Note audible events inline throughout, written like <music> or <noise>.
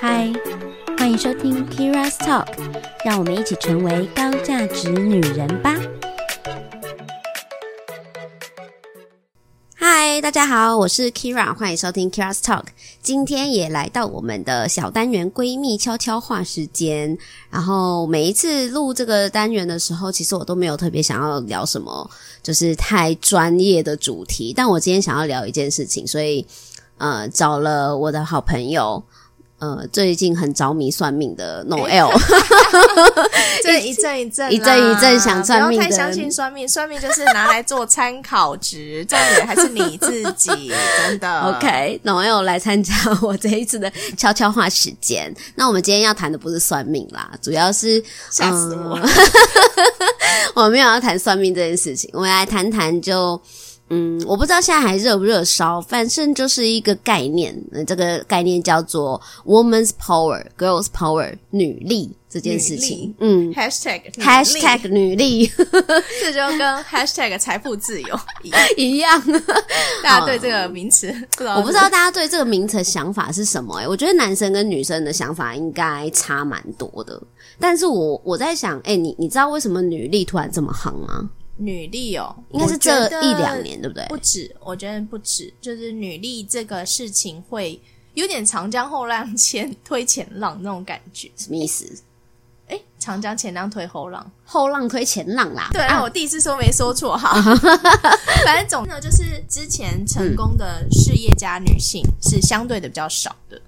嗨，欢迎收听 Kira's Talk，让我们一起成为高价值女人吧。嗨，大家好，我是 Kira，欢迎收听 Kira's Talk。今天也来到我们的小单元闺蜜悄悄话时间。然后每一次录这个单元的时候，其实我都没有特别想要聊什么，就是太专业的主题。但我今天想要聊一件事情，所以呃找了我的好朋友。呃，最近很着迷算命的 Noelle，<laughs> 这一阵一阵一阵一阵想算命的，不要太相信算命，算命就是拿来做参考值，重点还是你自己，真的。<laughs> OK，Noelle 来参加我这一次的悄悄话时间。那我们今天要谈的不是算命啦，主要是吓死我，嗯、<laughs> 我没有要谈算命这件事情，我们来谈谈就。嗯，我不知道现在还热不热烧，反正就是一个概念，这个概念叫做 “woman's power”、“girls power”、女力这件事情。嗯，#hashtag hashtag 女力，<laughs> 这就跟 #hashtag 财富自由一样。<laughs> 大家对这个名词，我不知道大家对这个名词的想法是什么、欸？诶我觉得男生跟女生的想法应该差蛮多的。但是我我在想，诶、欸、你你知道为什么女力突然这么夯吗？女力哦，应该是这一两年，对不对？不止，我觉得不止，就是女力这个事情会有点长江后浪前推前浪那种感觉，什么意思？诶，长江前浪推后浪，后浪推前浪啦。对，啊、我第一次说没说错哈。<laughs> 反正总之呢，就是之前成功的事业家女性是相对的比较少的。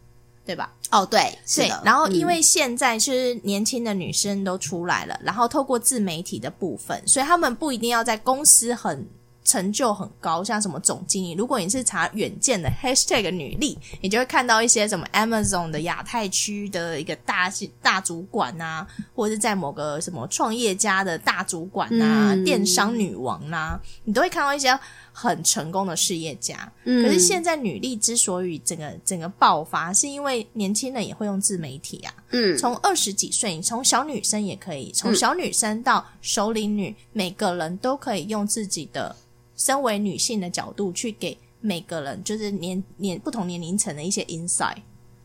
对吧？哦，对，是的。然后因为现在是年轻的女生都出来了，嗯，然后透过自媒体的部分，所以他们不一定要在公司很成就很高，像什么总经理。如果你是查远见的 hashtag 女力，你就会看到一些什么 Amazon 的亚太区的一个大大主管啊，或者是在某个什么创业家的大主管啊，嗯，电商女王啊，你都会看到一些。很成功的事业家，嗯，可是现在女力之所以整个整个爆发，是因为年轻人也会用自媒体啊，嗯，从二十几岁，你从小女生也可以，从小女生到首领女，每个人都可以用自己的身为女性的角度去给每个人，就是年年不同年龄层的一些 insight。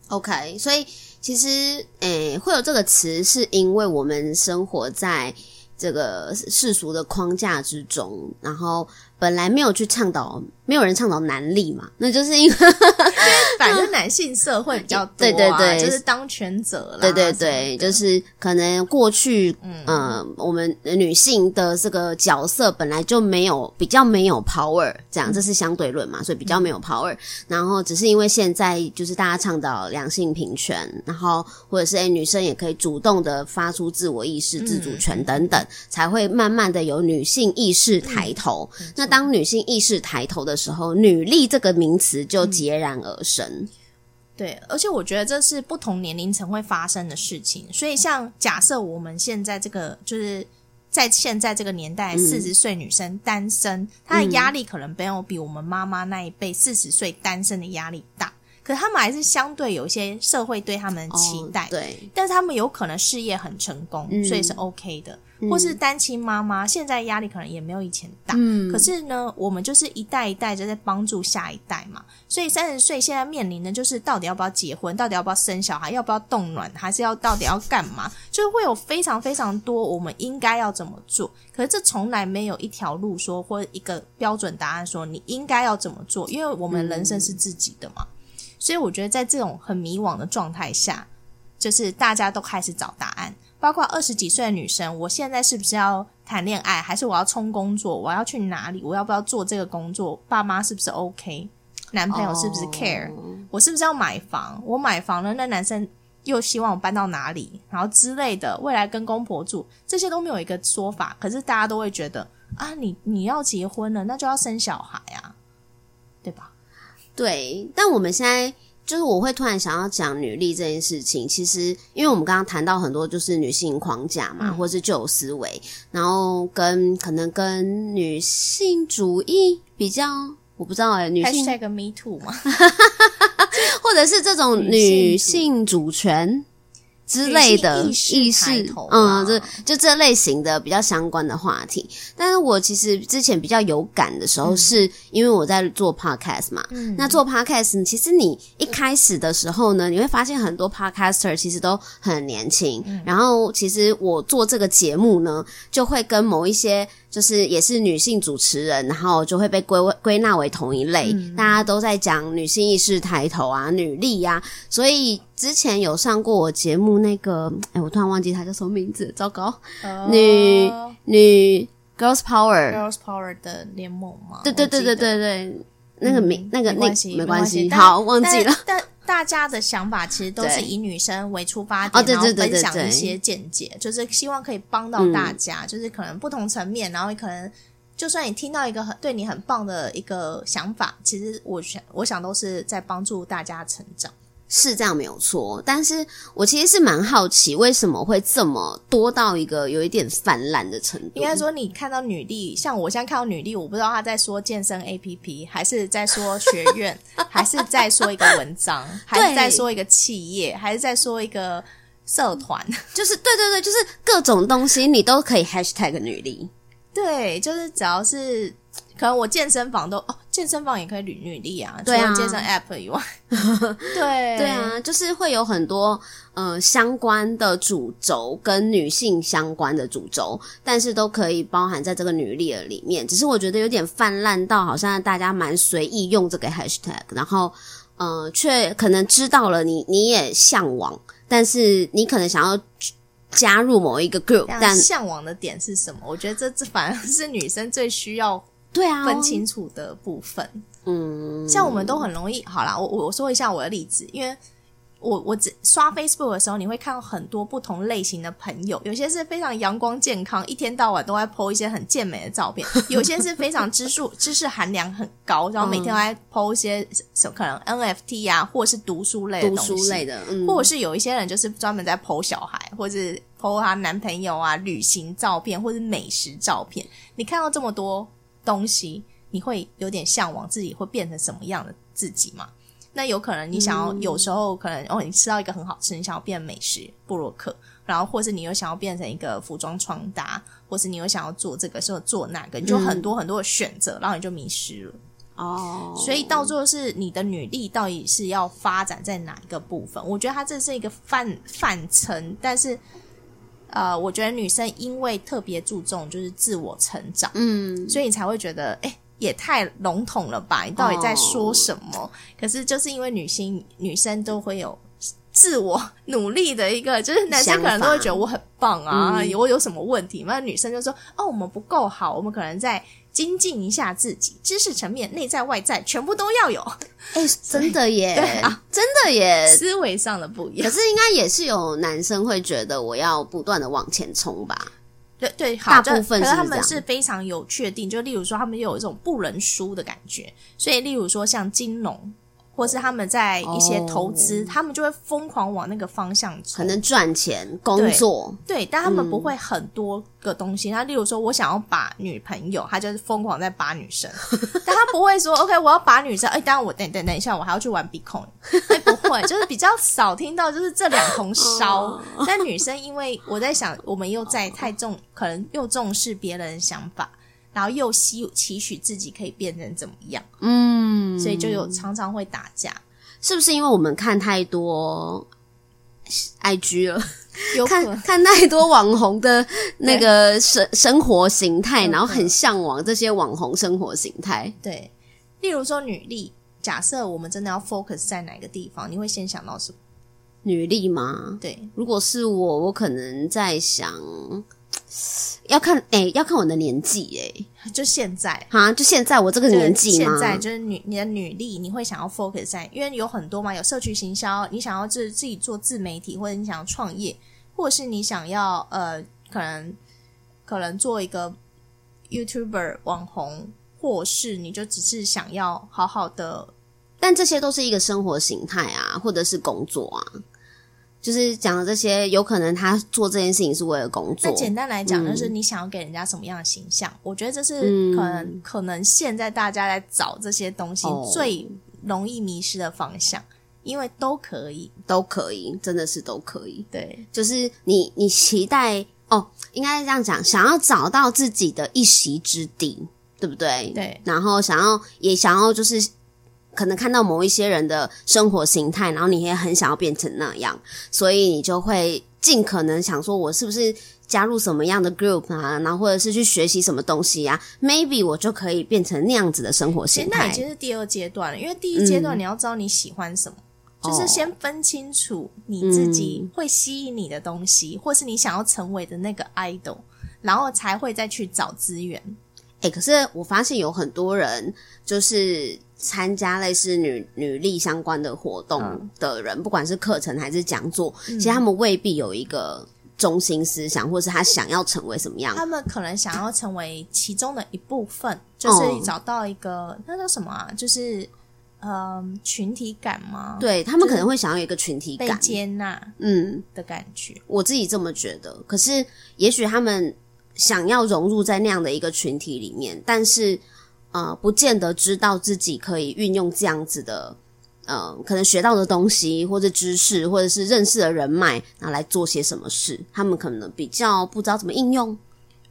OK，所以其实诶会有这个词，是因为我们生活在这个世俗的框架之中，然后。本来没有去倡导，没有人倡导男力嘛，那就是因为反正男性社会比较多，啊，对对对，就是当权者啦，对对对，就是可能过去，嗯、呃，我们女性的这个角色本来就没有比较没有 power，这样，这是相对论嘛，所以比较没有 power，嗯。然后只是因为现在就是大家倡导两性平权，然后或者是诶女生也可以主动的发出自我意识、自主权等等，嗯，才会慢慢的有女性意识抬头。嗯，那当女性意识抬头的时候，“女力”这个名词就截然而生。嗯。对，而且我觉得这是不同年龄层会发生的事情。所以，像假设我们现在这个，就是在现在这个年代，四十岁女生单身，嗯，她的压力可能没有比我们妈妈那一辈四十岁单身的压力大。可是他们还是相对有一些社会对他们的期待。哦，对，但是他们有可能事业很成功，嗯，所以是 OK 的。或是单亲妈妈，现在压力可能也没有以前大。嗯，可是呢，我们就是一代一代就在帮助下一代嘛。所以三十岁现在面临的就是到底要不要结婚，到底要不要生小孩，要不要冻卵，还是要到底要干嘛？就是会有非常非常多我们应该要怎么做。可是这从来没有一条路说或一个标准答案说你应该要怎么做，因为我们人生是自己的嘛。嗯，所以我觉得在这种很迷惘的状态下，就是大家都开始找答案。包括二十几岁的女生，我现在是不是要谈恋爱，还是我要冲工作？我要去哪里？我要不要做这个工作？爸妈是不是 OK？男朋友是不是 care？、Oh. 我是不是要买房？我买房了，那男生又希望我搬到哪里？然后之类的，未来跟公婆住，这些都没有一个说法。可是大家都会觉得啊，你你要结婚了，那就要生小孩啊，对吧？对，但我们现在。就是我会突然想要讲女力这件事情，其实因为我们刚刚谈到很多就是女性框架嘛，嗯、或是旧思维，然后跟可能跟女性主义比较，我不知道哎、欸，女性 Hashtag me too 嘛，<laughs> 或者是这种女性主权，之类的意识，嗯，就就这类型的比较相关的话题。但是我其实之前比较有感的时候，是因为我在做 podcast 嘛。嗯，那做 podcast，其实你一开始的时候呢，你会发现很多 podcaster 其实都很年轻。嗯，然后其实我做这个节目呢，就会跟某一些。就是也是女性主持人，然后就会被归归纳为同一类。嗯、大家都在讲女性意识抬头啊，女力呀、啊。所以之前有上过我节目那个，哎，我突然忘记她叫什么名字，糟糕。呃、女女 Girls Power，Girls Power 的联盟吗？对对对对对对，那个名、嗯、那个那没关系，没关系，好忘记了。大家的想法其实都是以女生为出发点，然后分享一些见解，就是希望可以帮到大家，就是可能不同层面，然后可能就算你听到一个很对你很棒的一个想法，其实我想我想都是在帮助大家成长。是这样没有错，但是我其实是蛮好奇，为什么会这么多到一个有一点泛滥的程度？应该说，你看到女力，像我现在看到女力，我不知道她在说健身 APP，还是在说学院，还是在说一个文章，还是在说一个企业，还是在说一个社团？<laughs> 就是对对对，就是各种东西你都可以 hashtag 女力。对，就是只要是。可能我健身房都哦，健身房也可以女女力啊，除了健身 App 以外，<laughs> 对对啊，就是会有很多呃相关的主轴跟女性相关的主轴，但是都可以包含在这个女力的里面。只是我觉得有点泛滥到好像大家蛮随意用这个 Hashtag，然后呃，却可能知道了你你也向往，但是你可能想要加入某一个 group，但向往的点是什么？我觉得这这反而是女生最需要。对啊，分清楚的部分，嗯，像我们都很容易。好啦，我我说一下我的例子，因为我我只刷 Facebook 的时候，你会看到很多不同类型的朋友，有些是非常阳光健康，一天到晚都在 po 一些很健美的照片；<laughs> 有些是非常知识 <laughs> 知识含量很高，然后每天都在 po 一些可能 NFT 啊，或者是读书类的东西，读书类的，嗯，或者是有一些人就是专门在 po 小孩，或者是 po 他男朋友啊、旅行照片，或者是美食照片。你看到这么多。东西你会有点向往自己会变成什么样的自己吗？那有可能你想要，有时候可能哦，你吃到一个很好吃，你想要变美食布洛克，然后或是你又想要变成一个服装穿搭，或是你又想要做这个，做那个，你就很多很多的选择，然后你就迷失了。哦，所以到最后是你的女力到底是要发展在哪一个部分？我觉得它这是一个范范畴，但是。呃，我觉得女生因为特别注重就是自我成长，嗯，所以你才会觉得，哎、欸，也太笼统了吧？你到底在说什么？哦、可是就是因为女性女生都会有自我努力的一个，就是男生可能都会觉得我很棒啊，嗯、我有什么问题？那女生就说，哦，我们不够好，我们可能在。精进一下自己，知识层面、内在外在全部都要有。哎、欸，真的耶，<laughs> 对啊，真的耶，思维上的不一样。可是应该也是有男生会觉得我要不断的往前冲吧？对对，好，大部分是可是他们是非常有确定，就例如说他们有一种不能输的感觉，所以例如说像金融。或是他们在一些投资，哦、他们就会疯狂往那个方向走，可能赚钱、工作，对，对，但他们不会很多个东西。那、嗯、例如说，我想要把女朋友，他就是疯狂在把女生，<laughs> 但他不会说 “OK”，我要把女生。哎，当然我等等等一下，我还要去玩 Bitcoin，哎，不会，就是比较少听到，就是这两头烧。哦、<laughs> 但女生，因为我在想，我们又在太重，可能又重视别人的想法。然后又希期许自己可以变成怎么样？嗯，所以就有常常会打架，是不是因为我们看太多 IG 了？有看看太多网红的那个生生活形态，然后很向往这些网红生活形态。对，例如说女力，假设我们真的要 focus 在哪个地方，你会先想到什么？女力吗？对，如果是我，我可能在想。要看哎、欸，要看我的年纪哎、欸，就现在哈，就现在我这个年纪吗？现在就是女你的女力，你会想要 focus 在，因为有很多嘛，有社区行销，你想要自自己做自媒体，或者你想要创业，或者是你想要呃，可能可能做一个 YouTuber 网红，或是你就只是想要好好的，但这些都是一个生活形态啊，或者是工作啊。就是讲的这些，有可能他做这件事情是为了工作。那简单来讲，就是你想要给人家什么样的形象？嗯、我觉得这是可能，嗯、可能现在大家在找这些东西最容易迷失的方向。因为都可以，都可以，真的是都可以。对，就是你你期待哦，应该是这样讲，想要找到自己的一席之地，对不对？对，然后想要也想要就是。可能看到某一些人的生活形态，然后你也很想要变成那样，所以你就会尽可能想说，我是不是加入什么样的 group 啊，然后或者是去学习什么东西啊？Maybe 我就可以变成那样子的生活形态。那已经是第二阶段了，因为第一阶段你要知道你喜欢什么，嗯、就是先分清楚你自己会吸引你的东西，嗯、或是你想要成为的那个 idol，然后才会再去找资源。哎、欸，可是我发现有很多人就是。参加类似女女力相关的活动的人，嗯、不管是课程还是讲座，嗯、其实他们未必有一个中心思想，或是他想要成为什么样。他们可能想要成为其中的一部分，就是找到一个、哦、那叫什么啊？就是嗯，群体感吗？对，他们可能会想要一个群体感、被接纳，嗯的感觉。我自己这么觉得。可是，也许他们想要融入在那样的一个群体里面，但是。呃，不见得知道自己可以运用这样子的，呃，可能学到的东西，或者知识，或者是认识的人脉，拿来做些什么事。他们可能比较不知道怎么应用。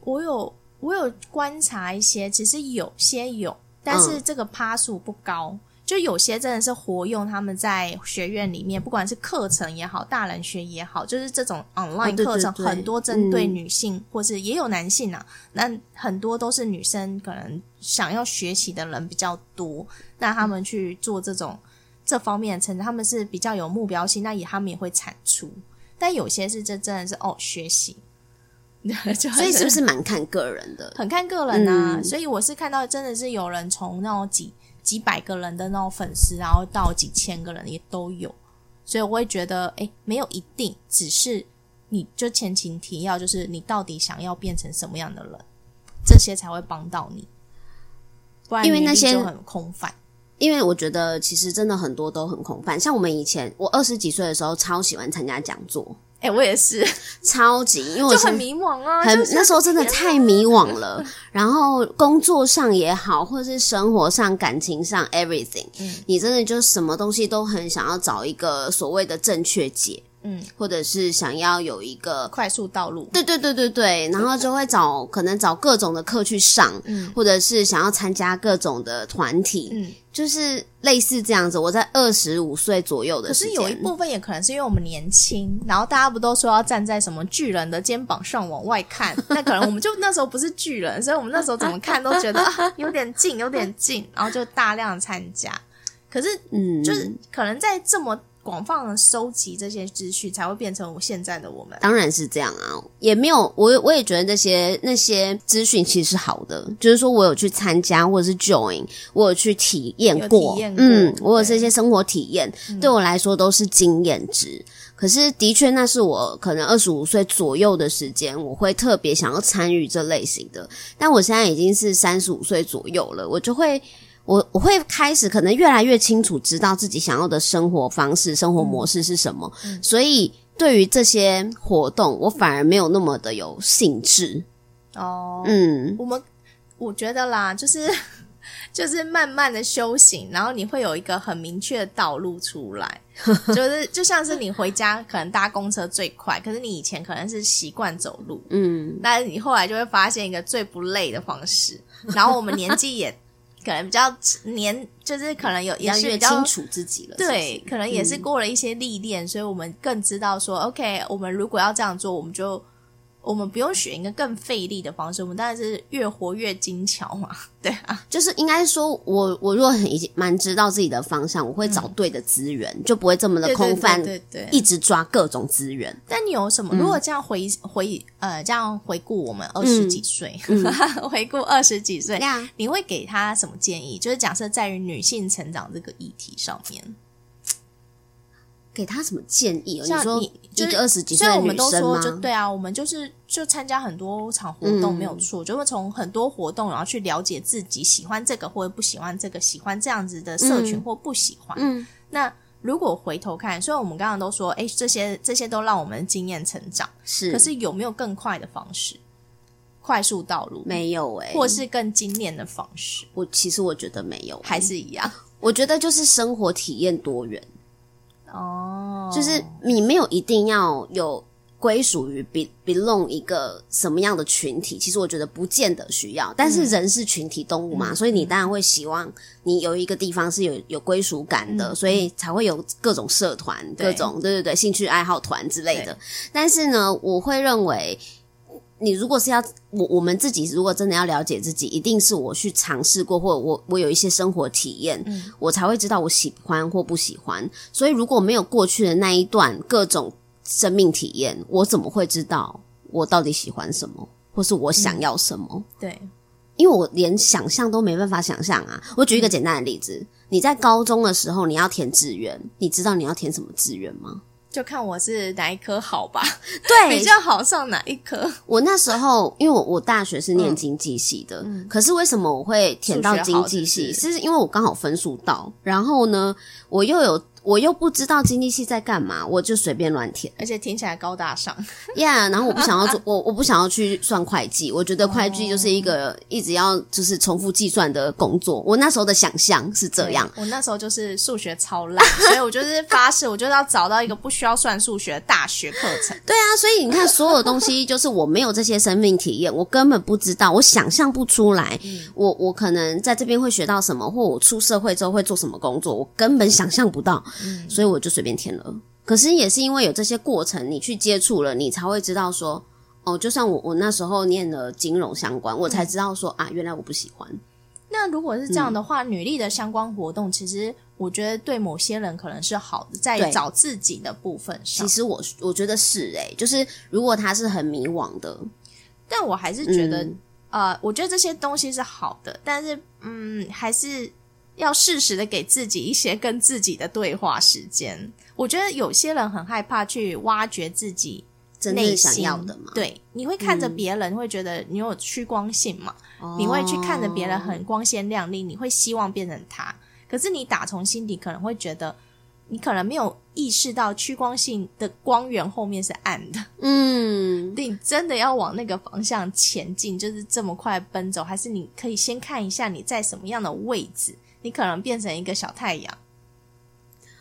我有我有观察一些，其实有些有，但是这个趴数不高。嗯就有些真的是活用他们在学院里面，不管是课程也好，大人学也好，就是这种 online 课程，很多针对女性，或是也有男性啊。那很多都是女生，可能想要学习的人比较多，那他们去做这种这方面的成长，他们是比较有目标性，那也他们也会产出。但有些是这真的是哦学习，<laughs> 所以是不是蛮看个人的？很看个人啊。所以我是看到真的是有人从那种几。几百个人的那种粉丝，然后到几千个人也都有，所以我会觉得，哎，没有一定，只是你就前情提要，就是你到底想要变成什么样的人，这些才会帮到你。不然，因为那些就很空泛。因为我觉得其实真的很多都很空泛，像我们以前，我二十几岁的时候，超喜欢参加讲座。哎、欸，我也是超级，因为我就很迷惘啊，很那时候真的太迷惘了。<laughs> 然后工作上也好，或者是生活上、感情上，everything，嗯，你真的就什么东西都很想要找一个所谓的正确解。嗯，或者是想要有一个快速道路，对对对对对，然后就会找可能找各种的课去上，嗯，或者是想要参加各种的团体，嗯，就是类似这样子。我在二十五岁左右的时候，可是有一部分也可能是因为我们年轻，然后大家不都说要站在什么巨人的肩膀上往外看，<laughs> 那可能我们就那时候不是巨人，所以我们那时候怎么看都觉得 <laughs> 啊，有点近，有点近，然后就大量参加。可是，嗯，就是可能在这么。广泛的收集这些资讯，才会变成我现在的我们。当然是这样啊，也没有我，我也觉得那些那些资讯其实是好的，就是说我有去参加或者是 join，我有去体验过，验过，嗯，我有这些生活体验，对，对我来说都是经验值。嗯、可是的确，那是我可能二十五岁左右的时间，我会特别想要参与这类型的。但我现在已经是三十五岁左右了，我就会。我我会开始可能越来越清楚知道自己想要的生活方式、生活模式是什么，嗯、所以对于这些活动，我反而没有那么的有兴致。哦，嗯，我们我觉得啦，就是 <laughs> 就是慢慢的修行，然后你会有一个很明确的道路出来，<laughs> 就是就像是你回家可能搭公车最快，可是你以前可能是习惯走路，嗯，但是你后来就会发现一个最不累的方式，然后我们年纪也。可能比较年，就是可能有也是比较清楚自己了，对，是不是？可能也是过了一些历练，嗯、所以我们更知道说，OK，我们如果要这样做，我们就。我们不用选一个更费力的方式，我们当然是越活越精巧嘛。<laughs> 对啊，就是应该说我，我我如果很已经蛮知道自己的方向，我会找对的资源，嗯、就不会这么的空泛，对对，一直抓各种资源。但你有什么？如果这样回回呃，这样回顾我们二十几岁，嗯、<laughs> 回顾二十几岁，<laughs> 嗯、你会给他什么建议？就是假设在于女性成长这个议题上面。给他什么建议？像你，你就是二十几岁的女生吗？所以我们都说，就对啊，我们就是就参加很多场活动，没有错，嗯、就会从很多活动，然后去了解自己喜欢这个或者不喜欢这个，喜欢这样子的社群或不喜欢。嗯，那如果回头看，虽然我们刚刚都说，哎，这些这些都让我们经验成长，是，可是有没有更快的方式？快速道路没有哎、欸，或是更精炼的方式？我其实我觉得没有、欸，还是一样。我觉得就是生活体验多元。哦，就是你没有一定要有归属于 be belong 一个什么样的群体，其实我觉得不见得需要。但是人是群体动物嘛，嗯、所以你当然会希望你有一个地方是有有归属感的，嗯、所以才会有各种社团、各种对对对兴趣爱好团之类的。但是呢，我会认为。你如果是要我我们自己，如果真的要了解自己，一定是我去尝试过，或者我我有一些生活体验，嗯，我才会知道我喜欢或不喜欢。所以如果没有过去的那一段各种生命体验，我怎么会知道我到底喜欢什么，或是我想要什么？嗯，对，因为我连想象都没办法想象啊。我举一个简单的例子，你在高中的时候你要填志愿，你知道你要填什么志愿吗？就看我是哪一科好吧，对，<laughs> 比较好上哪一科。我那时候，因为我我大学是念经济系的，嗯，可是为什么我会填到经济系？是，是因为我刚好分数到，然后呢，我又有。我又不知道经济系在干嘛，我就随便乱填，而且听起来高大上。<laughs> Yeah，然后我不想要做，我我不想要去算会计，我觉得会计就是一个一直要就是重复计算的工作。我那时候的想象是这样，我那时候就是数学超烂，<laughs> 所以我就是发誓，我就是要找到一个不需要算数学的大学课程。对啊，所以你看，所有东西就是我没有这些生命体验，我根本不知道，我想象不出来，嗯、我我可能在这边会学到什么，或我出社会之后会做什么工作，我根本想象不到。嗯，所以我就随便填了。可是也是因为有这些过程，你去接触了，你才会知道说，哦，就算我我那时候念了金融相关，我才知道说啊，原来我不喜欢。那如果是这样的话，嗯、女力的相关活动，其实我觉得对某些人可能是好的，在找自己的部分上。其实我我觉得是诶、欸，就是如果他是很迷惘的，但我还是觉得，嗯、呃，我觉得这些东西是好的，但是嗯，还是。要适时的给自己一些跟自己的对话时间。我觉得有些人很害怕去挖掘自己内心想要的嘛。对，你会看着别人，会觉得你有趋光性嘛？嗯、你会去看着别人很光鲜亮丽，你会希望变成他。可是你打从心底可能会觉得，你可能没有意识到趋光性的光源后面是暗的。嗯，<laughs> 你真的要往那个方向前进，就是这么快奔走，还是你可以先看一下你在什么样的位置？你可能变成一个小太阳，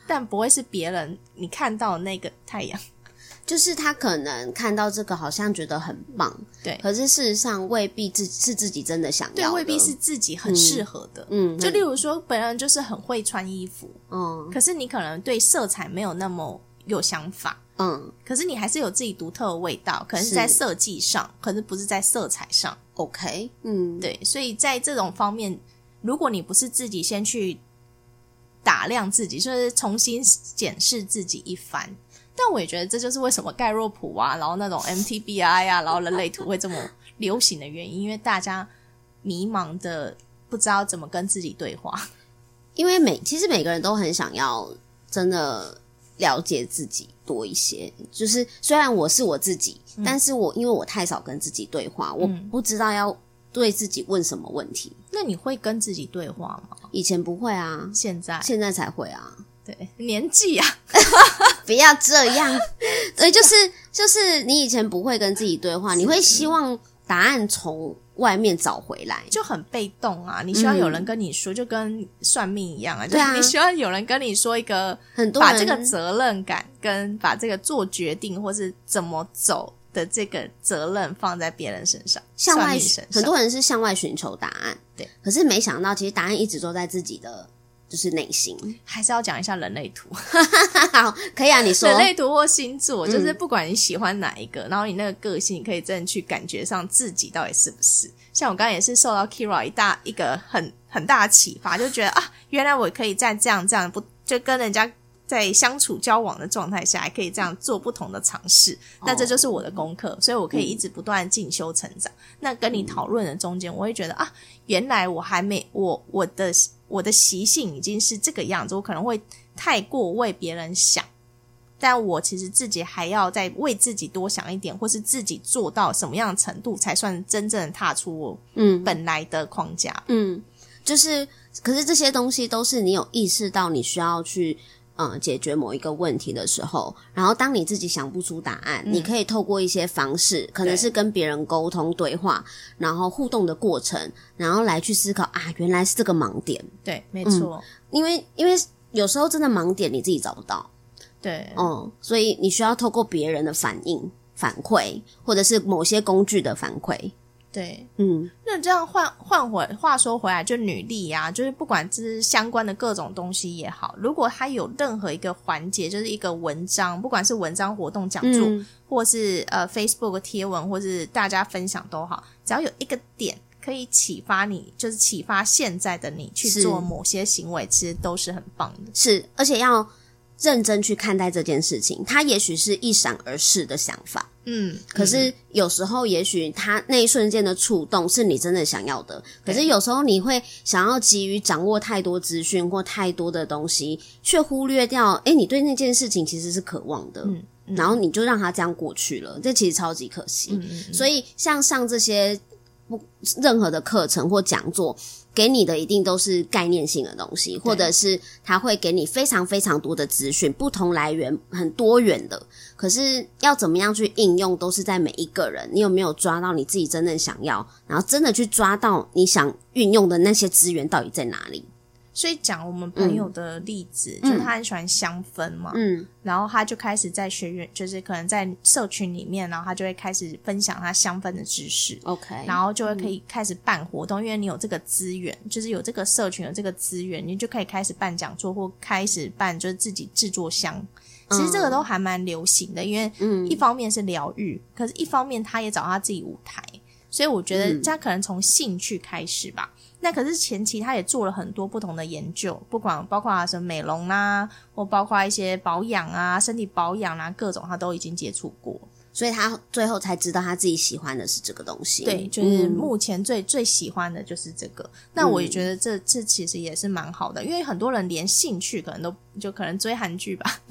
但不会是别人你看到的那个太阳，<laughs> 就是他可能看到这个好像觉得很棒，对，可是事实上未必自是自己真的想要的，对，未必是自己很适合的，嗯，就例如说本人就是很会穿衣服，嗯，可是你可能对色彩没有那么有想法，嗯，可是你还是有自己独特的味道，可能是在设计上，是可是不是在色彩上，OK，嗯，对，所以在这种方面。如果你不是自己先去打量自己，就是重新检视自己一番，但我也觉得这就是为什么盖洛普啊，然后那种 <laughs> MTBI 啊，然后人类图会这么流行的原因，因为大家迷茫的不知道怎么跟自己对话。因为每其实每个人都很想要真的了解自己多一些，就是虽然我是我自己，嗯、但是我因为我太少跟自己对话，我不知道要。对自己问什么问题？那你会跟自己对话吗？以前不会啊，现在现在才会啊。对，年纪啊，<laughs> 不要这样。<laughs> 对，就是就是你以前不会跟自己对话，你会希望答案从外面找回来，就很被动啊。你希望有人跟你说，嗯、就跟算命一样啊。对啊，你希望有人跟你说一个，很多把这个责任感跟把这个做决定或是怎么走。的这个责任放在别人身上，向外很多人是向外寻求答案，对。可是没想到，其实答案一直都在自己的就是内心。还是要讲一下人类图，<laughs> 好，可以啊。你说人类图或星座，就是不管你喜欢哪一个，嗯、然后你那个个性，你可以真的去感觉上自己到底是不是。像我刚刚也是受到 Kira 一大一个很很大的启发，就觉得啊，原来我可以在这样这样不就跟人家。在相处交往的状态下，还可以这样做不同的尝试，那这就是我的功课，所以我可以一直不断进修成长。那跟你讨论的中间，我会觉得啊，原来我还没我我的我的习性已经是这个样子，我可能会太过为别人想，但我其实自己还要再为自己多想一点，或是自己做到什么样的程度，才算真正的踏出我嗯本来的框架嗯，嗯，就是可是这些东西都是你有意识到你需要去。嗯，解决某一个问题的时候，然后当你自己想不出答案，嗯、你可以透过一些方式，可能是跟别人沟通对话，然后互动的过程，然后来去思考啊，原来是这个盲点。对，没错。嗯、因为因为有时候真的盲点你自己找不到，对，哦、嗯，所以你需要透过别人的反应、反馈，或者是某些工具的反馈。对，嗯，那这样换换回话说回来，就女力呀、啊，就是不管这是相关的各种东西也好，如果它有任何一个环节，就是一个文章，不管是文章、活动、讲座，嗯、或是呃 Facebook 贴文，或是大家分享都好，只要有一个点可以启发你，就是启发现在的你去做某些行为，其实都是很棒的。是，而且要认真去看待这件事情，它也许是一闪而逝的想法。嗯，可是有时候，也许他那一瞬间的触动是你真的想要的。可是有时候，你会想要急于掌握太多资讯或太多的东西，却忽略掉，诶，你对那件事情其实是渴望的。嗯，嗯，然后你就让它这样过去了，这其实超级可惜。嗯嗯嗯，所以，像上这些不任何的课程或讲座。给你的一定都是概念性的东西，或者是他会给你非常非常多的资讯，不同来源很多元的。可是要怎么样去应用，都是在每一个人，你有没有抓到你自己真正想要，然后真的去抓到你想运用的那些资源到底在哪里？所以讲我们朋友的例子，嗯、就是他很喜欢香氛嘛，嗯，然后他就开始在学院，就是可能在社群里面，然后他就会开始分享他香氛的知识，OK，然后就会可以开始办活动，嗯、因为你有这个资源，就是有这个社群有这个资源，你就可以开始办讲座或开始办就是自己制作香，其实这个都还蛮流行的，因为嗯，一方面是疗愈，可是一方面他也找他自己舞台，所以我觉得他可能从兴趣开始吧。那可是前期他也做了很多不同的研究，不管包括什么美容啊，或包括一些保养啊、身体保养啊，各种他都已经接触过。所以他最后才知道他自己喜欢的是这个东西。对，就是目前最、嗯、最喜欢的就是这个。那我也觉得这这其实也是蛮好的，因为很多人连兴趣可能都就可能追韩剧吧，<laughs>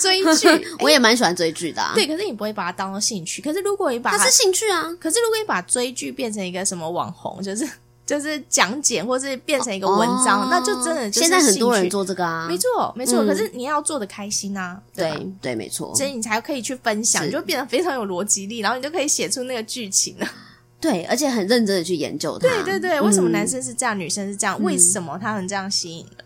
追剧剧。<laughs> 我也蛮喜欢追剧的、啊。对，可是你不会把它当做兴趣。可是如果你把它，它是兴趣啊。可是如果你把追剧变成一个什么网红，就是。就是讲解，或是变成一个文章，哦、那就真的就是现在很多人做这个啊，没错没错。嗯、可是你要做的开心啊，对对，对，没错，所以你才可以去分享，你就变得非常有逻辑力，然后你就可以写出那个剧情了。对，而且很认真的去研究它。对对对，为什么男生是这样，嗯、女生是这样？为什么他们这样吸引的？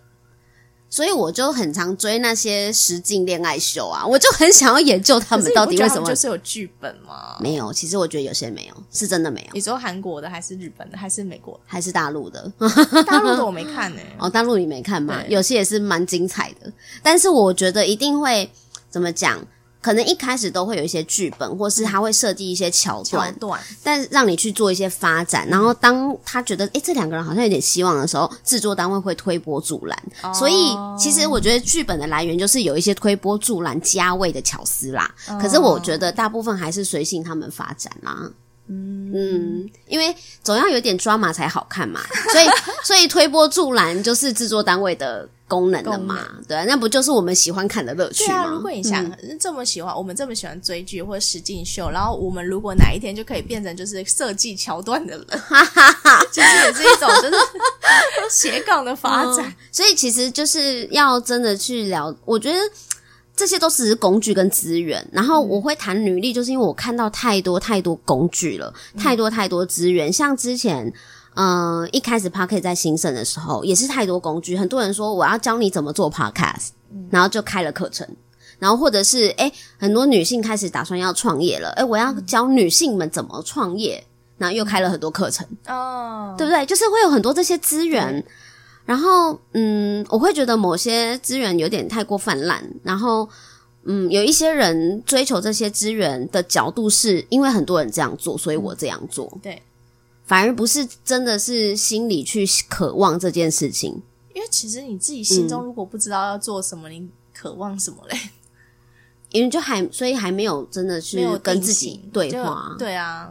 所以我就很常追那些实境恋爱秀啊，我就很想要研究他们到底为什么就是有剧本吗？没有，其实我觉得有些没有，是真的没有。你说韩国的还是日本的还是美国的还是大陆的？大陆的我没看呢、欸。<laughs> 哦，大陆你没看吗？有些也是蛮精彩的，但是我觉得一定会怎么讲？可能一开始都会有一些剧本，或是他会设计一些桥段，桥段，但让你去做一些发展。然后当他觉得，诶、欸，这两个人好像有点希望的时候，制作单位会推波助澜。哦、所以其实我觉得剧本的来源就是有一些推波助澜、加味的巧思啦。哦、可是我觉得大部分还是随性他们发展啦。嗯嗯，因为总要有点 drama 才好看嘛，<laughs> 所以所以推波助澜就是制作单位的功能的嘛，能对啊，那不就是我们喜欢看的乐趣吗？如果你想、嗯、这么喜欢，我们这么喜欢追剧或者实境秀，然后我们如果哪一天就可以变成就是设计桥段的人，哈哈哈，其实也是一种就是斜杠的发展、嗯。所以其实就是要真的去聊，我觉得。这些都是工具跟资源，然后我会谈女力，就是因为我看到太多太多工具了，太多太多资源。像之前，嗯、呃，一开始 Podcast 在兴盛的时候，也是太多工具。很多人说我要教你怎么做 Podcast，然后就开了课程。然后或者是诶，很多女性开始打算要创业了，诶，我要教女性们怎么创业，然后又开了很多课程。哦，对不对？就是会有很多这些资源。然后，嗯，我会觉得某些资源有点太过泛滥。然后，嗯，有一些人追求这些资源的角度，是因为很多人这样做，所以我这样做。嗯、对，反而不是真的是心里去渴望这件事情。因为其实你自己心中如果不知道要做什么，嗯、你渴望什么嘞？因为就还所以还没有真的去跟自己对话。对啊。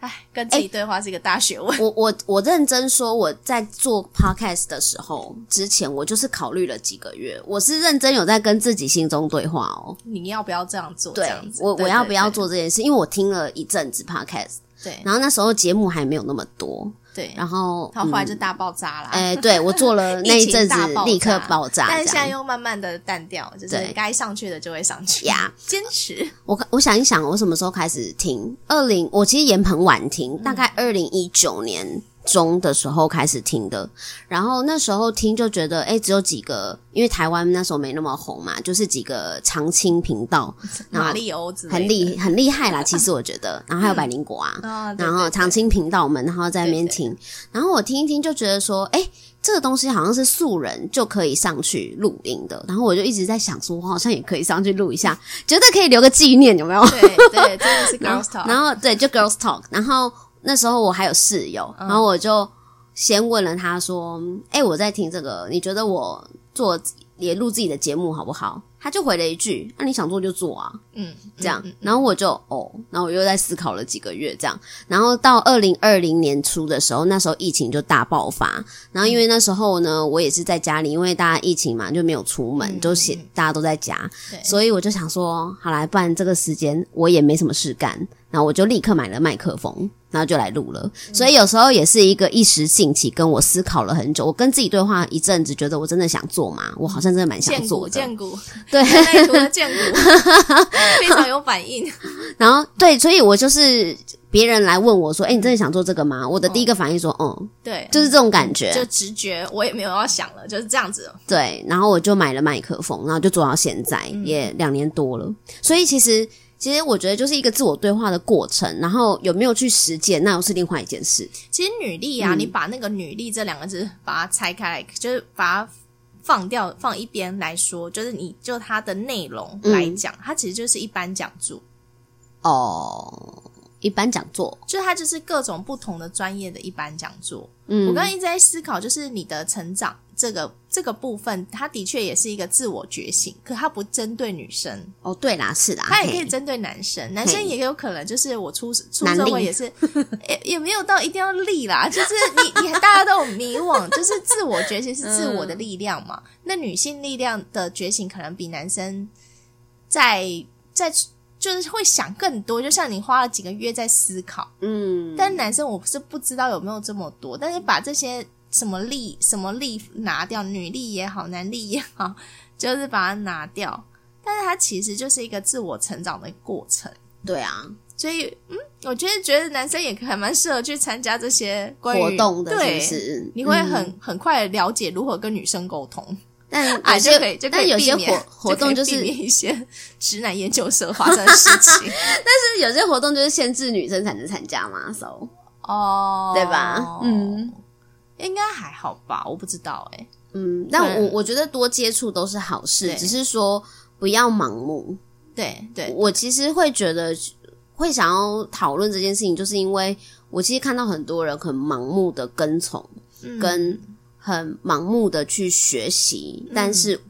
哎，跟自己对话是一个大学问。欸、我我我认真说，我在做 podcast 的时候，之前我就是考虑了几个月，我是认真有在跟自己心中对话哦。你要不要这样做？对，我我要不要做这件事？因为我听了一阵子 podcast，对，然后那时候节目还没有那么多。对，然后，然后后来就大爆炸了。哎，对，我做了 <laughs> 那一阵子，立刻爆炸，但是现在又慢慢的淡掉，就是该上去的就会上去呀。坚持。我我想一想，我什么时候开始听？二零，我其实也很晚听，大概二零一九年中的时候开始听的，然后那时候听就觉得，哎，只有几个，因为台湾那时候没那么红嘛，就是几个常青频道，<laughs> 马里欧很厉很厉害啦。其实我觉得，<laughs> 然后还有百灵果啊，<laughs> 嗯、然后常青频道们，然后在那边听，然后我听一听就觉得说，哎，这个东西好像是素人就可以上去录音的，然后我就一直在想说，我好像也可以上去录一下，觉得可以留个纪念，有没有？对对，真的是 girls talk，然后对，就 girls talk，然后。那时候我还有室友，然后我就先问了他说：“哎、我在听这个，你觉得我做也录自己的节目好不好？”他就回了一句：“那、啊、你想做就做啊。”嗯，这样，然后我就哦，然后我又在思考了几个月，这样，然后到二零二零年初的时候，那时候疫情就大爆发，然后因为那时候呢，我也是在家里，因为大家疫情嘛就没有出门，就写大家都在家，所以我就想说，好来，不然这个时间我也没什么事干，然后我就立刻买了麦克风。然后就来录了，所以有时候也是一个一时兴起，跟我思考了很久，我跟自己对话一阵子，觉得我真的想做嘛，我好像真的蛮想做的。见骨，对，见骨，<laughs> 非常有反应。<laughs> 然后对，所以我就是别人来问我说：“哎，你真的想做这个吗？”我的第一个反应说：“嗯，对，就是这种感觉，就直觉，我也没有要想了，就是这样子。”对，然后我就买了麦克风，然后就做到现在也两年多了，所以其实。其实我觉得就是一个自我对话的过程，然后有没有去实践，那又是另外一件事。其实女力啊，嗯、你把那个女力这两个字把它拆开来，就是把它放掉放一边来说，就是你就它的内容来讲，嗯、它其实就是一般讲座。哦，一般讲座，就它就是各种不同的专业的一般讲座。嗯，我刚刚一直在思考，就是你的成长。这个这个部分，他的确也是一个自我觉醒，可他不针对女生哦。对啦，是啦，他也可以针对男生，男生也有可能就是我出出社会也是，<laughs> 也也没有到一定要立啦，就是你你大家都有迷惘，<laughs> 就是自我觉醒是自我的力量嘛。嗯、那女性力量的觉醒可能比男生在在就是会想更多，就像你花了几个月在思考，嗯，但男生我是不知道有没有这么多，但是把这些。什么力什么力拿掉，女力也好，男力也好，<laughs> 就是把它拿掉。但是它其实就是一个自我成长的过程。对啊，所以嗯，我觉得觉得男生也还蛮适合去参加这些活动的，对，是不是？你会很、嗯、很快了解如何跟女生沟通。但啊，<laughs> 就可以就可以避免活动就是避免一些直男研究社发生的事情。<laughs> 但是有些活动就是限制女生才能参加嘛，so 哦，对吧？嗯。应该还好吧，我不知道哎、欸。嗯，但我我觉得多接触都是好事，只是说不要盲目。对对，对我其实会觉得会想要讨论这件事情，就是因为我其实看到很多人很盲目的跟从，嗯、跟很盲目的去学习，嗯、但是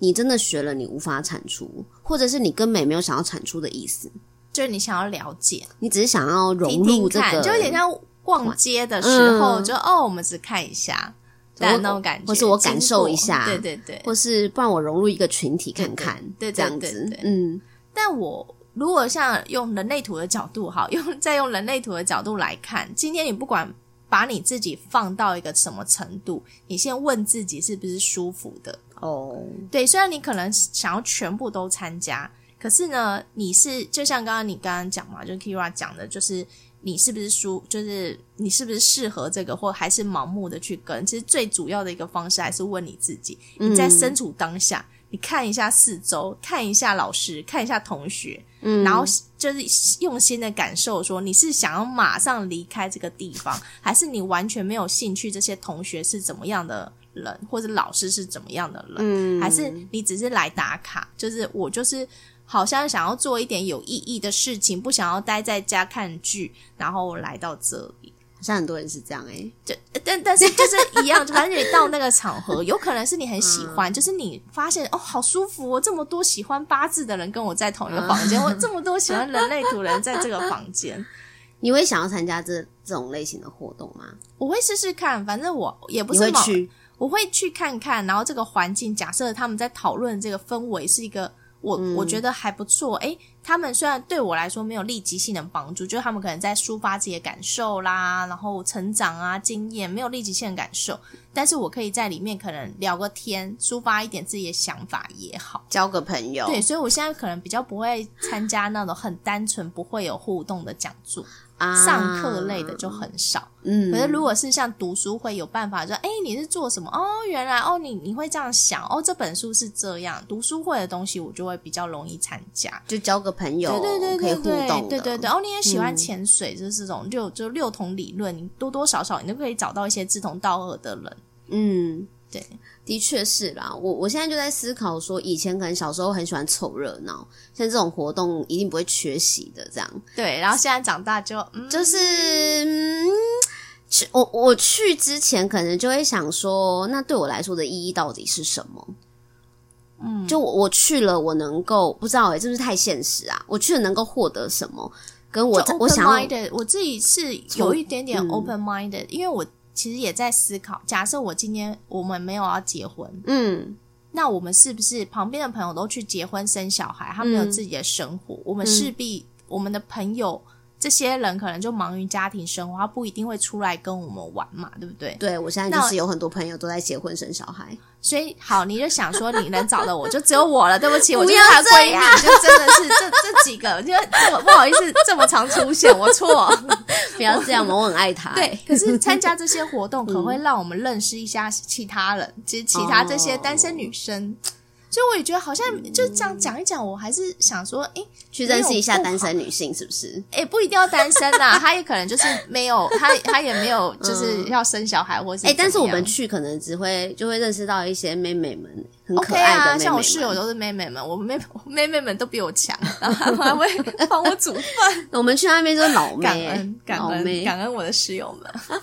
你真的学了，你无法产出，或者是你根本没有想要产出的意思，就是你想要了解，你只是想要融入这个，听听就有点像。逛街的时候就、嗯、哦，我们只看一下，那种感觉，或是我感受一下，对对对，或是不然我融入一个群体看看，对，对，对，对，对，这样子，嗯。但我如果像用人类图的角度，哈，<laughs> 用再用人类图的角度来看，今天你不管把你自己放到一个什么程度，你先问自己是不是舒服的哦。对，虽然你可能想要全部都参加，可是呢，你是就像刚刚你刚刚讲嘛，就 Kira 讲的，就是。你是不是输？就是你是不是适合这个，或还是盲目的去跟？其实最主要的一个方式还是问你自己。你在身处当下，嗯、你看一下四周，看一下老师，看一下同学，嗯，然后就是用心的感受，说你是想要马上离开这个地方，还是你完全没有兴趣？这些同学是怎么样的人，或者老师是怎么样的人？嗯，还是你只是来打卡？就是我就是。好像想要做一点有意义的事情，不想要待在家看剧，然后来到这里。好像很多人是这样诶、欸，就但但是就是一样，反正你到那个场合，有可能是你很喜欢，<laughs> 嗯、就是你发现哦，好舒服哦，这么多喜欢八字的人跟我在同一个房间，<laughs> 我、嗯、这么多喜欢人类图人在这个房间，你会想要参加这这种类型的活动吗？我会试试看，反正我也不是会去，我会去看看，然后这个环境，假设他们在讨论这个氛围是一个。我、嗯、我觉得还不错，诶，他们虽然对我来说没有立即性的帮助，就是他们可能在抒发自己的感受啦，然后成长啊经验没有立即性的感受，但是我可以在里面可能聊个天，抒发一点自己的想法也好，交个朋友。对，所以我现在可能比较不会参加那种很单纯不会有互动的讲座。上课类的就很少，嗯，可是如果是像读书会有办法说，哎，你是做什么？哦，原来哦，你你会这样想，哦，这本书是这样，读书会的东西我就会比较容易参加，就交个朋友，对对对对对，可以互动，对对对。哦，你也喜欢潜水，就是这种六就六同理论，你多多少少你都可以找到一些志同道合的人，嗯。对，的确是啦。我我现在就在思考说，以前可能小时候很喜欢凑热闹，像这种活动一定不会缺席的。这样对，然后现在长大就、嗯、就是、嗯、去我我去之前可能就会想说，那对我来说的意义到底是什么？嗯，就我我去了，我能够不知道哎、欸，是不是太现实啊？我去了能够获得什么？跟我我想要我自己是有一点点 open minded，、嗯、因为我。其实也在思考，假设我今天我们没有要结婚，嗯，那我们是不是旁边的朋友都去结婚生小孩，他们有自己的生活，嗯、我们势必我们的朋友。这些人可能就忙于家庭生活，他不一定会出来跟我们玩嘛，对不对？对，我现在就是有很多朋友都在结婚生小孩，所以好，你就想说你能找的我就只有我了，对不起，我就是她闺蜜，就真的是这这几个，就不不好意思这么常出现，我错，<laughs> <laughs> 不要这样嘛，我很爱他。<laughs> 对，可是参加这些活动 <laughs> 可会让我们认识一下其他人，其实其他这些单身女生。所以我也觉得好像就这样讲一讲，我还是想说，哎，去认识一下单身女性是不是？哎，不一定要单身啦，她也可能就是没有，她她也没有就是要生小孩或是哎，但是我们去可能只会就会认识到一些妹妹们，很可爱的妹妹们。像我室友都是妹妹们，我们妹妹妹们都比我强，然后还会帮我煮饭。<laughs> 我们去那边就是老妹，感恩感恩感恩我的室友们。<laughs>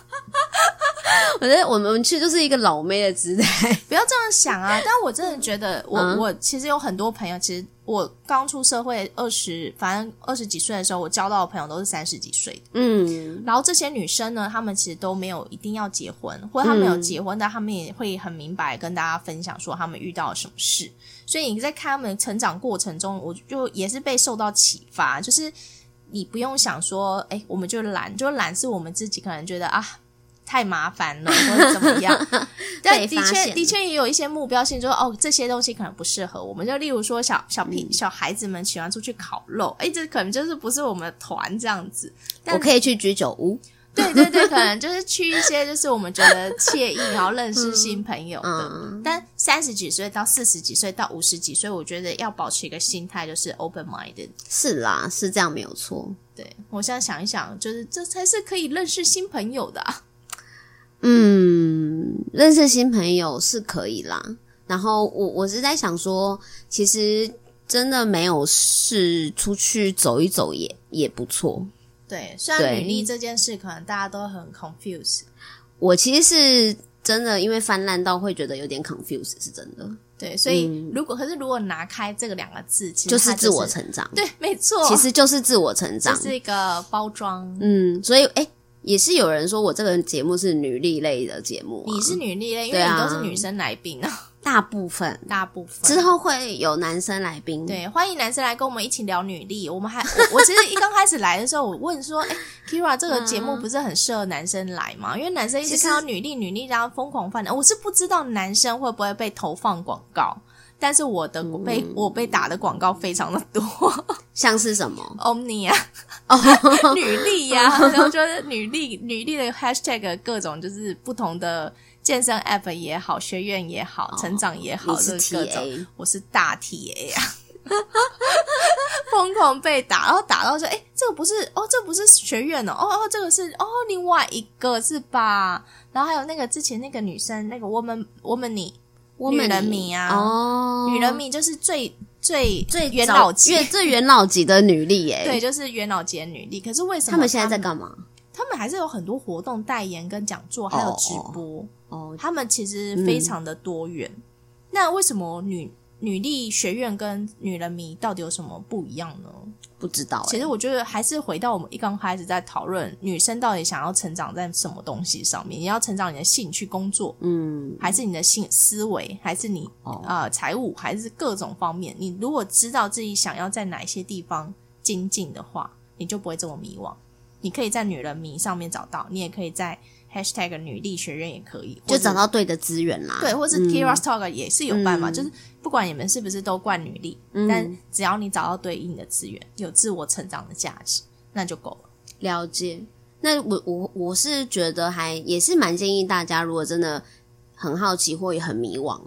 我觉得我们去就是一个老妹的姿态，不要这样想啊！但我真的觉得我，我、嗯、我其实有很多朋友，其实我刚出社会二十，反正二十几岁的时候，我交到的朋友都是三十几岁的。嗯，然后这些女生呢，她们其实都没有一定要结婚，或者她们有结婚，嗯、但她们也会很明白跟大家分享说她们遇到了什么事。所以你在看她们成长过程中，我就也是被受到启发，就是你不用想说，哎，我们就懒，就懒是我们自己可能觉得啊。太麻烦了，或者怎么样？<laughs> 但的确，的确也有一些目标性，就是哦，这些东西可能不适合我们。就例如说小，小小屁小孩子们喜欢出去烤肉，哎，这可能就是不是我们团这样子。我可以去居酒屋，对对对，可能就是去一些就是我们觉得惬意，然后认识新朋友的。嗯、但三十几岁到四十几岁到五十几岁，我觉得要保持一个心态，就是 open minded。是啦，是这样没有错。对，我现在想一想，就是这才是可以认识新朋友的啊。嗯，认识新朋友是可以啦。然后我我是在想说，其实真的没有事，出去走一走也也不错。对，虽然履历这件事可能大家都很 confuse，我其实是真的因为泛滥到会觉得有点 confuse，是真的。对，所以如果、嗯、可是如果拿开这个两个字，其实就是自我成长。对，没错，其实就是自我成长，这是一个包装。嗯，所以诶也是有人说我这个节目是女力类的节目，啊，你是女力类，因为你都是女生来宾啊。大部分，大部分之后会有男生来宾，对，欢迎男生来跟我们一起聊女力。我们还，我，<laughs> 我其实一刚开始来的时候，我问说，哎，Keira 这个节目不是很适合男生来吗？因为男生一直看到女力、女力这样疯狂犯的，我是不知道男生会不会被投放广告。但是我的被、嗯、我被打的广告非常的多，<laughs> 像是什么？Omni 啊，哦，<laughs> 女力呀、啊，然后就是女力女力的 hashtag 各种就是不同的健身 app 也好，学院也好，哦、成长也好，是各种，我是大 TA 呀，<laughs> 疯狂被打，然后打到说，哎，这个不是哦，这个、不是学院哦，哦哦，这个是哦，另外一个是吧？然后还有那个之前那个女生，那个 woman woman 你。女人迷啊，哦，女人迷就是最最最元老级、最元老级的女力耶。<laughs> 对，就是元老级的女力。可是为什么他们现在在干嘛？他们还是有很多活动、代言跟讲座，还有直播。哦，他们其实非常的多元。那为什么女女力学院跟女人迷到底有什么不一样呢？不知道、欸。其实我觉得还是回到我们一刚开始在讨论，女生到底想要成长在什么东西上面？你要成长你的兴趣、工作，嗯，还是你的性思维，还是你啊、哦呃、财务，还是各种方面？你如果知道自己想要在哪些地方精进的话，你就不会这么迷惘。你可以在女人迷上面找到，你也可以在 hashtag 女力学院也可以，就找到对的资源啦。对，或是 Keira's Talk 也是有办法，嗯、就是不管你们是不是都惯女力，嗯、但只要你找到对应的资源，有自我成长的价值，那就够了。了解。那我我我是觉得还也是蛮建议大家，如果真的很好奇或也很迷惘。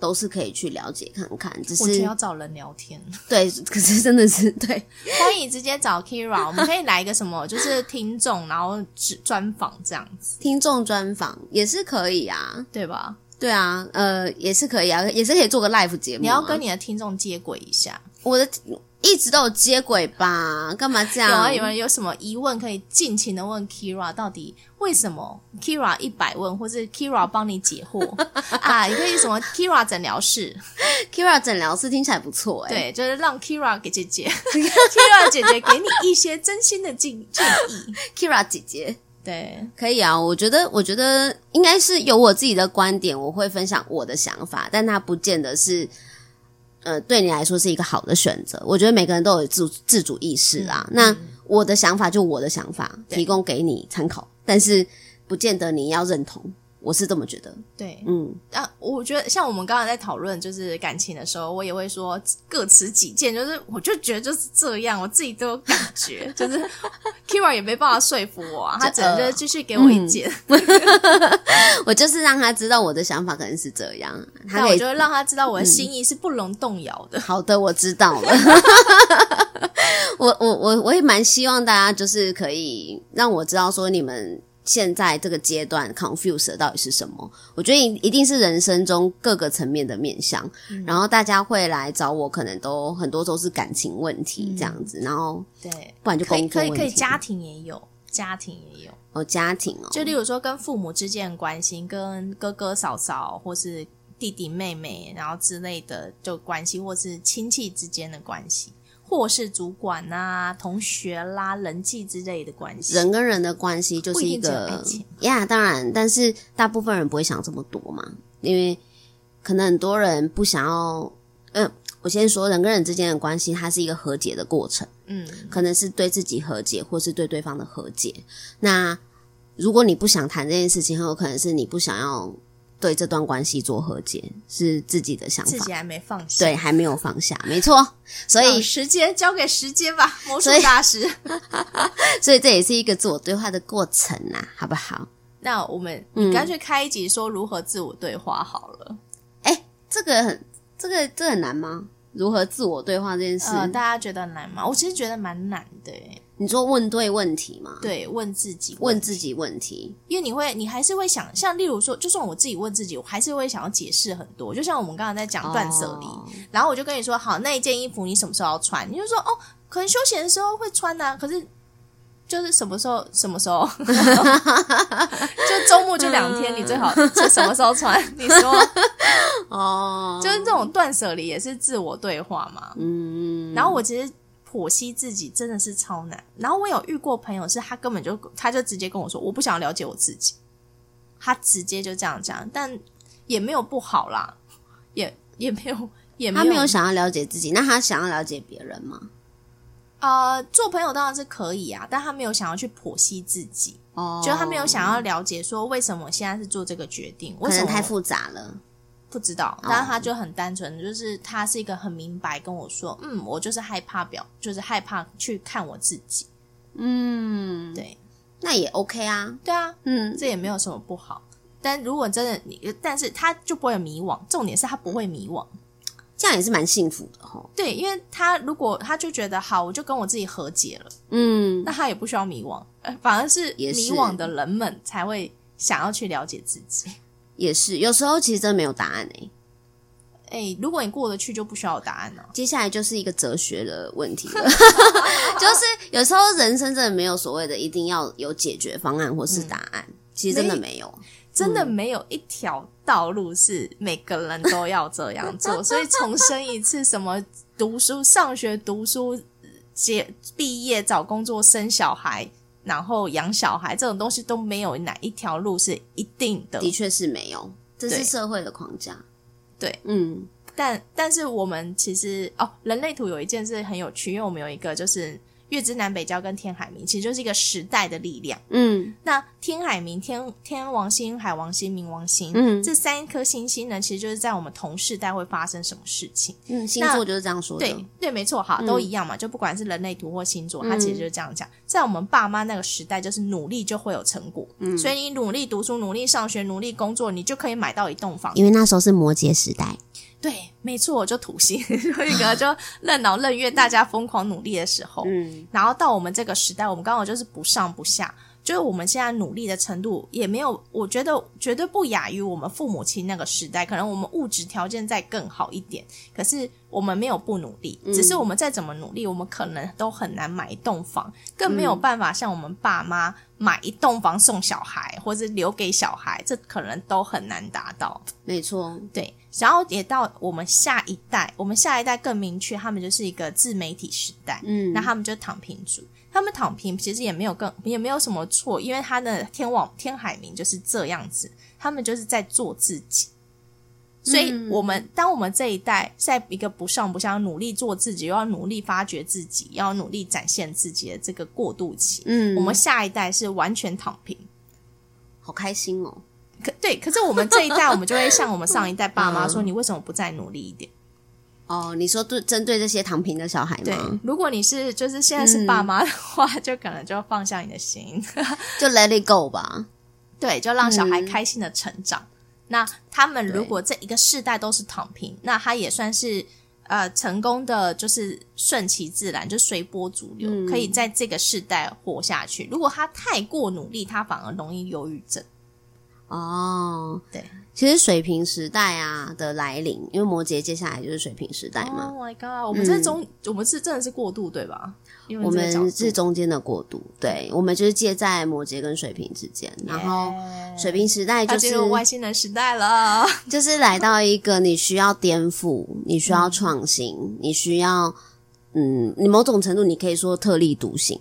都是可以去了解看看，只是要找人聊天。<laughs> 对，可是真的是 <laughs> 对，欢迎直接找 Keira，我们可以来一个什么，就是听众，然后专访这样子。听众专访也是可以啊，对吧？对啊，呃，也是可以啊，也是可以做个 live 节目啊。你要跟你的听众接轨一下，我的。一直都有接轨吧？干嘛这样？有啊，有人有什么疑问可以尽情的问 Keira，到底为什么 Keira 一百问，或是 Keira 帮你解惑 <laughs> 啊？也可以什么 Keira 诊疗室，Keira 诊疗室听起来不错哎、欸。对，就是让 Keira 给姐姐，<laughs> Keira 姐姐给你一些真心的建建议。Keira 姐姐，对，可以啊。我觉得，我觉得应该是有我自己的观点，我会分享我的想法，但它不见得是。呃，对你来说是一个好的选择。我觉得每个人都有自自主意识啦。嗯、那我的想法就我的想法，提供给你参考，但是不见得你要认同。我是这么觉得，对，嗯，啊，我觉得像我们刚刚在讨论就是感情的时候，我也会说各持己见，就是我就觉得就是这样，我自己都有感觉，<laughs> 就是 Keira 也没办法说服我，啊，他只能就是继续给我意见，嗯、<laughs> 我就是让他知道我的想法可能是这样，他可以我就会让他知道我的心意是不容动摇的。嗯、好的，我知道了，<laughs> 我我我我也蛮希望大家就是可以让我知道说你们。现在这个阶段，confuse 的到底是什么？我觉得一定是人生中各个层面的面向，嗯、然后大家会来找我，可能都很多都是感情问题这样子，嗯、然后对，不然就可以可以，可以家庭也有，家庭也有。哦，家庭哦，就例如说跟父母之间的关系，跟哥哥嫂嫂或是弟弟妹妹，然后之类的就关系，或是亲戚之间的关系。或是主管啊、同学啦、人际之类的关系，人跟人的关系就是一个呀，yeah, 当然，但是大部分人不会想这么多嘛，因为可能很多人不想要。嗯、呃，我先说人跟人之间的关系，它是一个和解的过程，嗯，可能是对自己和解，或是对对方的和解。那如果你不想谈这件事情，很有可能是你不想要。对这段关系做和解是自己的想法，自己还没放下，对，还没有放下，没错。所以时间交给时间吧，魔术大师。所以，所以这也是一个自我对话的过程呐、啊，好不好？那我们，你干脆开一集说如何自我对话好了。哎、嗯，这个很，这个这个、很难吗？如何自我对话这件事，呃、大家觉得难吗？我其实觉得蛮难的。你说问对问题吗？对，问自己问，问自己问题，因为你会，你还是会想，像例如说，就算我自己问自己，我还是会想要解释很多。就像我们刚刚在讲断舍离，哦、然后我就跟你说，好，那一件衣服你什么时候要穿？你就说，哦，可能休闲的时候会穿啊，可是就是什么时候？什么时候？<laughs> 就周末就两天，你最好就什么时候穿？你说，哦，就是这种断舍离也是自我对话嘛。嗯，然后我其实。剖析自己真的是超难。然后我有遇过朋友，是他根本就他就直接跟我说，我不想要了解我自己，他直接就这样讲，但也没有不好啦，也也没有也没有，他没有想要了解自己，那他想要了解别人吗？呃，做朋友当然是可以啊，但他没有想要去剖析自己，哦，就他没有想要了解说为什么我现在是做这个决定，为什么太复杂了。不知道，但是他就很单纯，就是他是一个很明白跟我说，嗯，我就是害怕表，就是害怕去看我自己，嗯，对，那也 OK 啊，对啊，嗯，这也没有什么不好。但如果真的你，但是他就不会迷惘，重点是他不会迷惘，这样也是蛮幸福的哈。对，因为他如果他就觉得好，我就跟我自己和解了，嗯，那他也不需要迷惘，反而是。迷惘的人们才会想要去了解自己。也是，有时候其实真的没有答案诶、欸。诶、欸，如果你过得去，就不需要有答案了。接下来就是一个哲学的问题了，<laughs> <laughs> 就是有时候人生真的没有所谓的一定要有解决方案或是答案。其实真的没有，真的没有一条道路是每个人都要这样做。<laughs> 所以重申一次，什么读书、上学、读书、结毕业、找工作、生小孩，然后养小孩这种东西都没有哪一条路是一定的。的确是没有，这是社会的框架。对，嗯。但但是我们其实哦，人类图有一件事很有趣，因为我们有一个就是。月之南北交跟天海明其实就是一个时代的力量。嗯，那天海明天天王星、海王星、冥王星，嗯，这三颗星星呢，其实就是在我们同世代会发生什么事情。嗯，星座就是这样说的。对对，没错，好，都一样嘛。嗯、就不管是人类图或星座，它其实就是这样讲。在我们爸妈那个时代，就是努力就会有成果。嗯，所以你努力读书、努力上学、努力工作，你就可以买到一栋房。因为那时候是摩羯时代。对，没错，就土星，<laughs> 就一个就任劳任怨，大家疯狂努力的时候。嗯，然后到我们这个时代，我们刚好就是不上不下，就是我们现在努力的程度也没有，我觉得绝对不亚于我们父母亲那个时代。可能我们物质条件再更好一点，可是我们没有不努力，只是我们再怎么努力，我们可能都很难买一栋房，更没有办法像我们爸妈买一栋房送小孩，或者留给小孩，这可能都很难达到。没错，对。然后也到我们下一代，我们下一代更明确，他们就是一个自媒体时代。嗯，那他们就躺平族，他们躺平其实也没有更也没有什么错，因为他的天网天海明就是这样子，他们就是在做自己。所以，我们当我们这一代在一个不上不下，努力做自己，又要努力发掘自己，要努力展现自己的这个过渡期，嗯，我们下一代是完全躺平，好开心哦。可对，可是我们这一代，我们就会像我们上一代爸妈说：“你为什么不再努力一点？”哦，你说对，针对这些躺平的小孩吗？对，如果你是就是现在是爸妈的话，嗯、<laughs> 就可能就放下你的心，<laughs> 就 let it go 吧。对，就让小孩开心的成长。嗯、那他们如果这一个世代都是躺平，那他也算是呃成功的，就是顺其自然，就随波逐流，嗯、可以在这个世代活下去。如果他太过努力，他反而容易忧郁症。哦，对，其实水平时代啊的来临，因为摩羯接下来就是水平时代嘛。Oh my god，我们是中，嗯、我们是真的是过渡，对吧？我们是中间的过渡，对，我们就是介在摩羯跟水瓶之间。然后水瓶时代就是外星人时代了，<laughs> 就是来到一个你需要颠覆，你需要创新，嗯、你需要，嗯，你某种程度你可以说特立独行。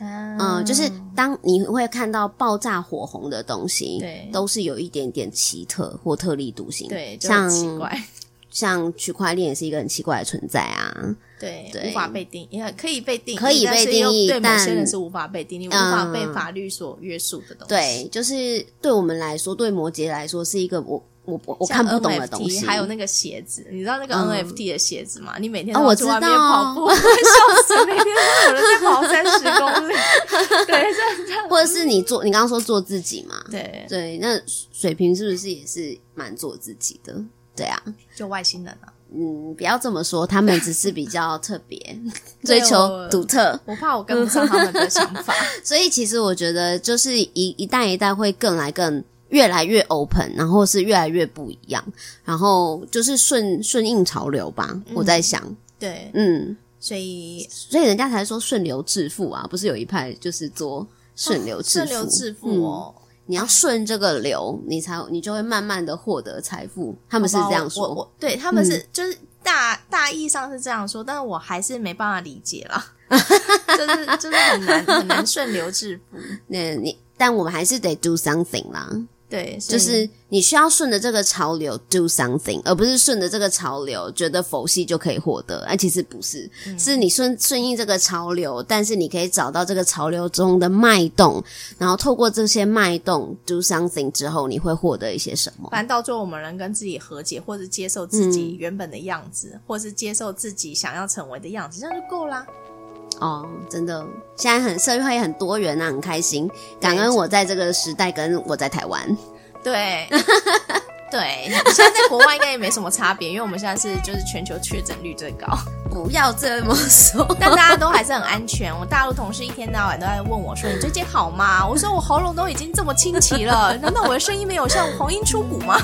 嗯、呃，就是当你会看到爆炸火红的东西，对，都是有一点点奇特或特立独行，对，像奇怪，<laughs> 像区块链也是一个很奇怪的存在啊，对，对，无法被定，也可以被定义，可以被定义，但对某些人是无法被定义，无法被法律所约束的东西。对，就是对我们来说，对摩羯来说，是一个我。我我看不懂的东西，还有那个鞋子，你知道那个 NFT 的鞋子吗？嗯、你每天都去外面跑步，<laughs> 笑死！每天都有人在跑三十公里，对，这样。或者是你做，你刚刚说做自己嘛？对对，那水瓶是不是也是蛮做自己的？对啊，就外星人啊？嗯，不要这么说，他们只是比较特别，<laughs> 追求独特我。我怕我跟不上他们的想法，<laughs> 所以其实我觉得，就是一一代一代会更来更。越来越 open，然后是越来越不一样，然后就是顺顺应潮流吧。嗯、我在想，对，嗯，所以所以人家才说顺流致富啊，不是有一派就是做顺流致富，顺、哦、流致富哦、嗯，你要顺这个流，你才你就会慢慢的获得财富。他们是这样说，我我对他们是、嗯、就是大大意上是这样说，但是我还是没办法理解啦，<laughs> 就是就是很难很难顺流致富。<laughs> 那你但我们还是得 do something 啦。对，就是你需要顺着这个潮流 do something，而不是顺着这个潮流觉得佛系就可以获得。哎，其实不是，嗯、是你顺顺应这个潮流，但是你可以找到这个潮流中的脉动，然后透过这些脉动 do something 之后，你会获得一些什么？反正到最后，我们能跟自己和解，或是接受自己原本的样子，嗯、或是接受自己想要成为的样子，这样就够啦。哦，真的，现在很社会很多元啊，很开心，感恩我在这个时代，跟我在台湾。对，<laughs> 对，现在在国外应该也没什么差别，因为我们现在是就是全球确诊率最高。不要这么说，<laughs> 但大家都还是很安全。我大陆同事一天到晚都在问我说：“你最近好吗？”我说：“我喉咙都已经这么清奇了，难道我的声音没有像黄莺出谷吗？”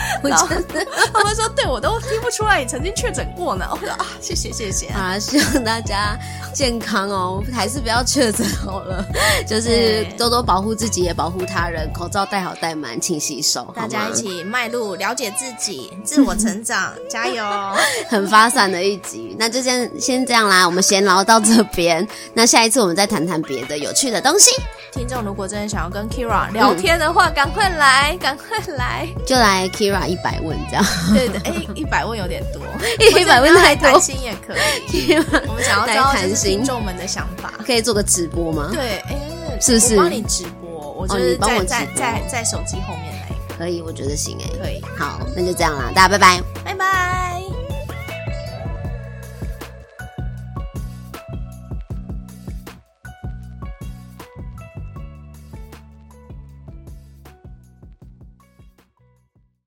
<laughs> 我真的，他们说对我都听不出来你曾经确诊过呢。我说啊，谢谢谢谢啊，希望大家健康哦，还是不要确诊好了，就是多多保护自己，也保护他人，口罩戴好戴满，勤洗手，大家一起迈入了解自己、自我成长，加油！<laughs> 很发散的一集，那就先先这样啦，我们闲聊到这边，那下一次我们再谈谈别的有趣的东西。听众如果真的想要跟 Keira 聊天的话，赶、嗯、快来，赶快来，就来 Keira 一百问这样。对的，哎、欸，一百问有点多，<laughs> 一百问太多，谈心也可以。<laughs> 我们想要知道听众们的想法，可以做个直播吗？对，哎、欸，是不是？我帮你直播，我就是在、哦、在在在手机后面来，可以，我觉得行哎，可以。好，那就这样啦，大家拜拜，拜拜。